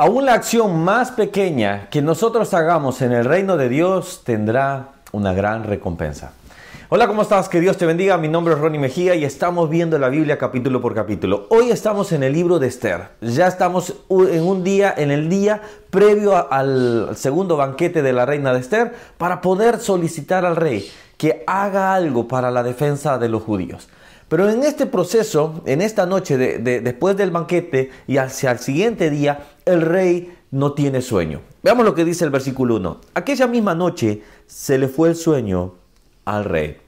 Aún la acción más pequeña que nosotros hagamos en el reino de Dios tendrá una gran recompensa. Hola, ¿cómo estás? Que Dios te bendiga. Mi nombre es Ronnie Mejía y estamos viendo la Biblia capítulo por capítulo. Hoy estamos en el libro de Esther. Ya estamos en un día, en el día previo al segundo banquete de la reina de Esther para poder solicitar al rey que haga algo para la defensa de los judíos. Pero en este proceso, en esta noche, de, después del banquete y hacia el siguiente día, el rey no tiene sueño. Veamos lo que dice el versículo 1. Aquella misma noche se le fue el sueño al rey.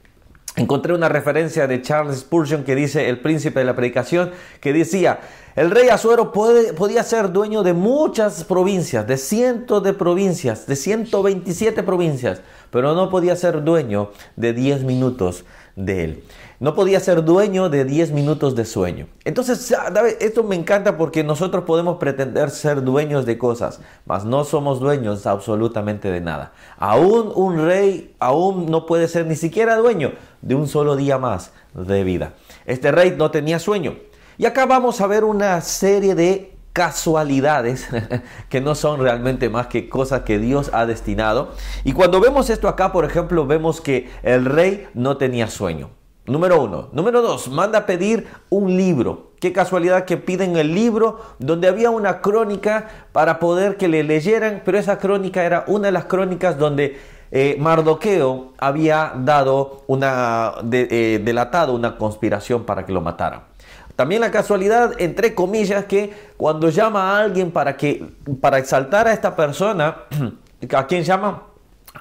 Encontré una referencia de Charles Spurgeon que dice, el príncipe de la predicación, que decía, el rey Azuero podía ser dueño de muchas provincias, de cientos de provincias, de 127 provincias, pero no podía ser dueño de 10 minutos de él. No podía ser dueño de 10 minutos de sueño. Entonces, esto me encanta porque nosotros podemos pretender ser dueños de cosas, mas no somos dueños absolutamente de nada. Aún un rey, aún no puede ser ni siquiera dueño de un solo día más de vida. Este rey no tenía sueño. Y acá vamos a ver una serie de casualidades que no son realmente más que cosas que Dios ha destinado. Y cuando vemos esto acá, por ejemplo, vemos que el rey no tenía sueño. Número uno. Número dos, manda pedir un libro. Qué casualidad que piden el libro donde había una crónica para poder que le leyeran, pero esa crónica era una de las crónicas donde eh, Mardoqueo había dado una, eh, delatado una conspiración para que lo mataran. También la casualidad, entre comillas, que cuando llama a alguien para, que, para exaltar a esta persona, ¿a quién llama?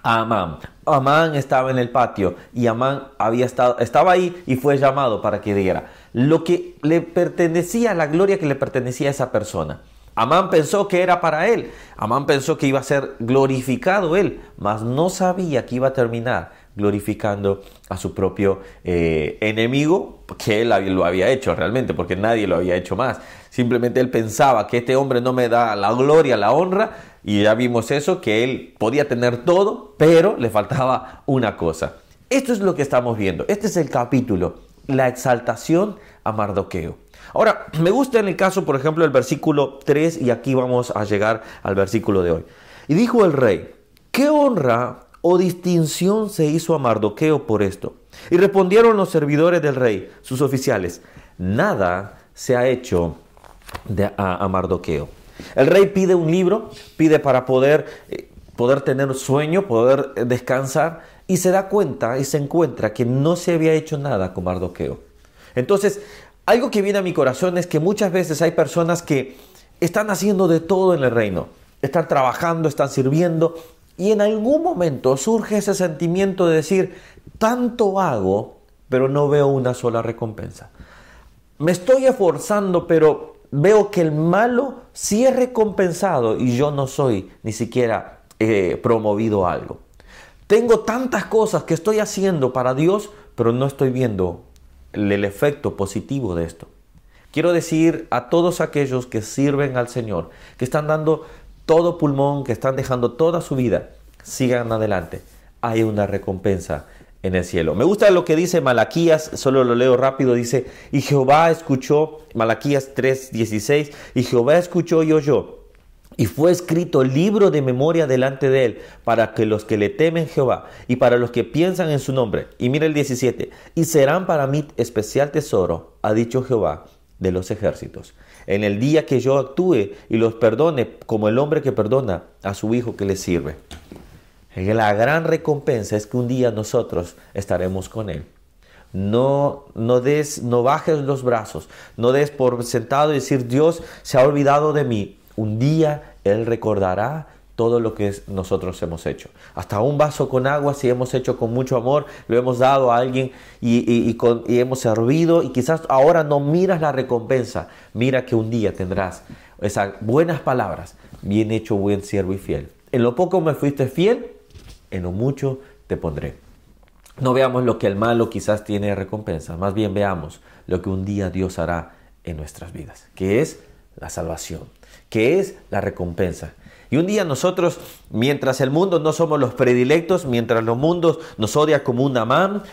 A Amán. Amán estaba en el patio y Amán había estado, estaba ahí y fue llamado para que diera lo que le pertenecía, la gloria que le pertenecía a esa persona. Amán pensó que era para él. Amán pensó que iba a ser glorificado él, mas no sabía que iba a terminar glorificando a su propio eh, enemigo, que él lo había hecho realmente, porque nadie lo había hecho más. Simplemente él pensaba que este hombre no me da la gloria, la honra, y ya vimos eso, que él podía tener todo, pero le faltaba una cosa. Esto es lo que estamos viendo. Este es el capítulo, la exaltación a Mardoqueo. Ahora, me gusta en el caso, por ejemplo, el versículo 3, y aquí vamos a llegar al versículo de hoy. Y dijo el rey, ¿qué honra o distinción se hizo a Mardoqueo por esto? Y respondieron los servidores del rey, sus oficiales, nada se ha hecho a, Mardoqueo. El rey pide un libro, pide para poder, eh, poder tener sueño, poder descansar, y se da cuenta y se encuentra que no se había hecho nada con Mardoqueo. Entonces, algo que viene a mi corazón es que muchas veces hay personas que están haciendo de todo en el reino, están trabajando, están sirviendo, y en algún momento surge ese sentimiento de decir, tanto hago, pero no veo una sola recompensa. Me estoy esforzando, pero veo que el malo sí es recompensado y yo no soy ni siquiera eh, promovido a algo. Tengo tantas cosas que estoy haciendo para Dios, pero no estoy viendo el, efecto positivo de esto. Quiero decir a todos aquellos que sirven al Señor, que están dando todo pulmón, que están dejando toda su vida, sigan adelante. Hay una recompensa en el cielo. Me gusta lo que dice Malaquías, solo lo leo rápido, dice, y Jehová escuchó, Malaquías 3:16, y Jehová escuchó y oyó. Y fue escrito libro de memoria delante de él, para que los que le temen Jehová y para los que piensan en su nombre. Y mira el 17, y serán para mí especial tesoro, ha dicho Jehová de los ejércitos. En el día que yo actúe y los perdone como el hombre que perdona a su hijo que le sirve. La gran recompensa es que un día nosotros estaremos con Él. No, no des, no bajes los brazos, no des por sentado y decir Dios se ha olvidado de mí. Un día Él recordará todo lo que nosotros hemos hecho. Hasta un vaso con agua, si hemos hecho con mucho amor, lo hemos dado a alguien y, hemos servido y quizás ahora no miras la recompensa, mira que un día tendrás esas buenas palabras, bien hecho, buen siervo y fiel. En lo poco me fuiste fiel, en lo mucho te pondré. No veamos lo que el malo quizás tiene recompensa, más bien veamos lo que un día Dios hará en nuestras vidas, que es la salvación, que es la recompensa. Y un día nosotros, mientras el mundo no somos los predilectos, mientras los mundos nos odia como un amán,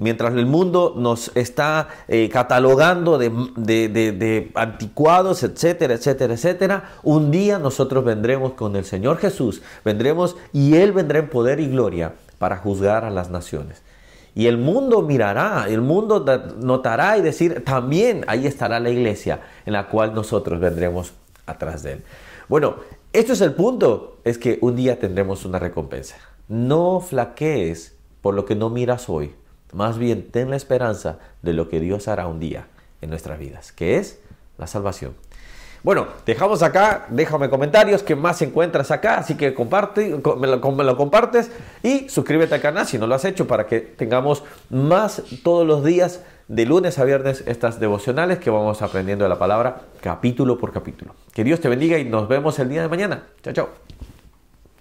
Mientras el mundo nos está eh, catalogando de, de, anticuados, etcétera, etcétera, etcétera, un día nosotros vendremos con el Señor Jesús, vendremos y Él vendrá en poder y gloria para juzgar a las naciones. Y el mundo mirará, el mundo notará y decir, también ahí estará la iglesia en la cual nosotros vendremos atrás de Él. Bueno, esto es el punto, es que un día tendremos una recompensa. No flaquees por lo que no miras hoy, más bien ten la esperanza de lo que Dios hará un día en nuestras vidas, que es la salvación. Bueno, dejamos acá, déjame comentarios, qué más encuentras acá, así que comparte, me lo, compartes y suscríbete al canal si no lo has hecho para que tengamos más todos los días de lunes a viernes estas devocionales que vamos aprendiendo la palabra capítulo por capítulo. Que Dios te bendiga y nos vemos el día de mañana. Chao, chao.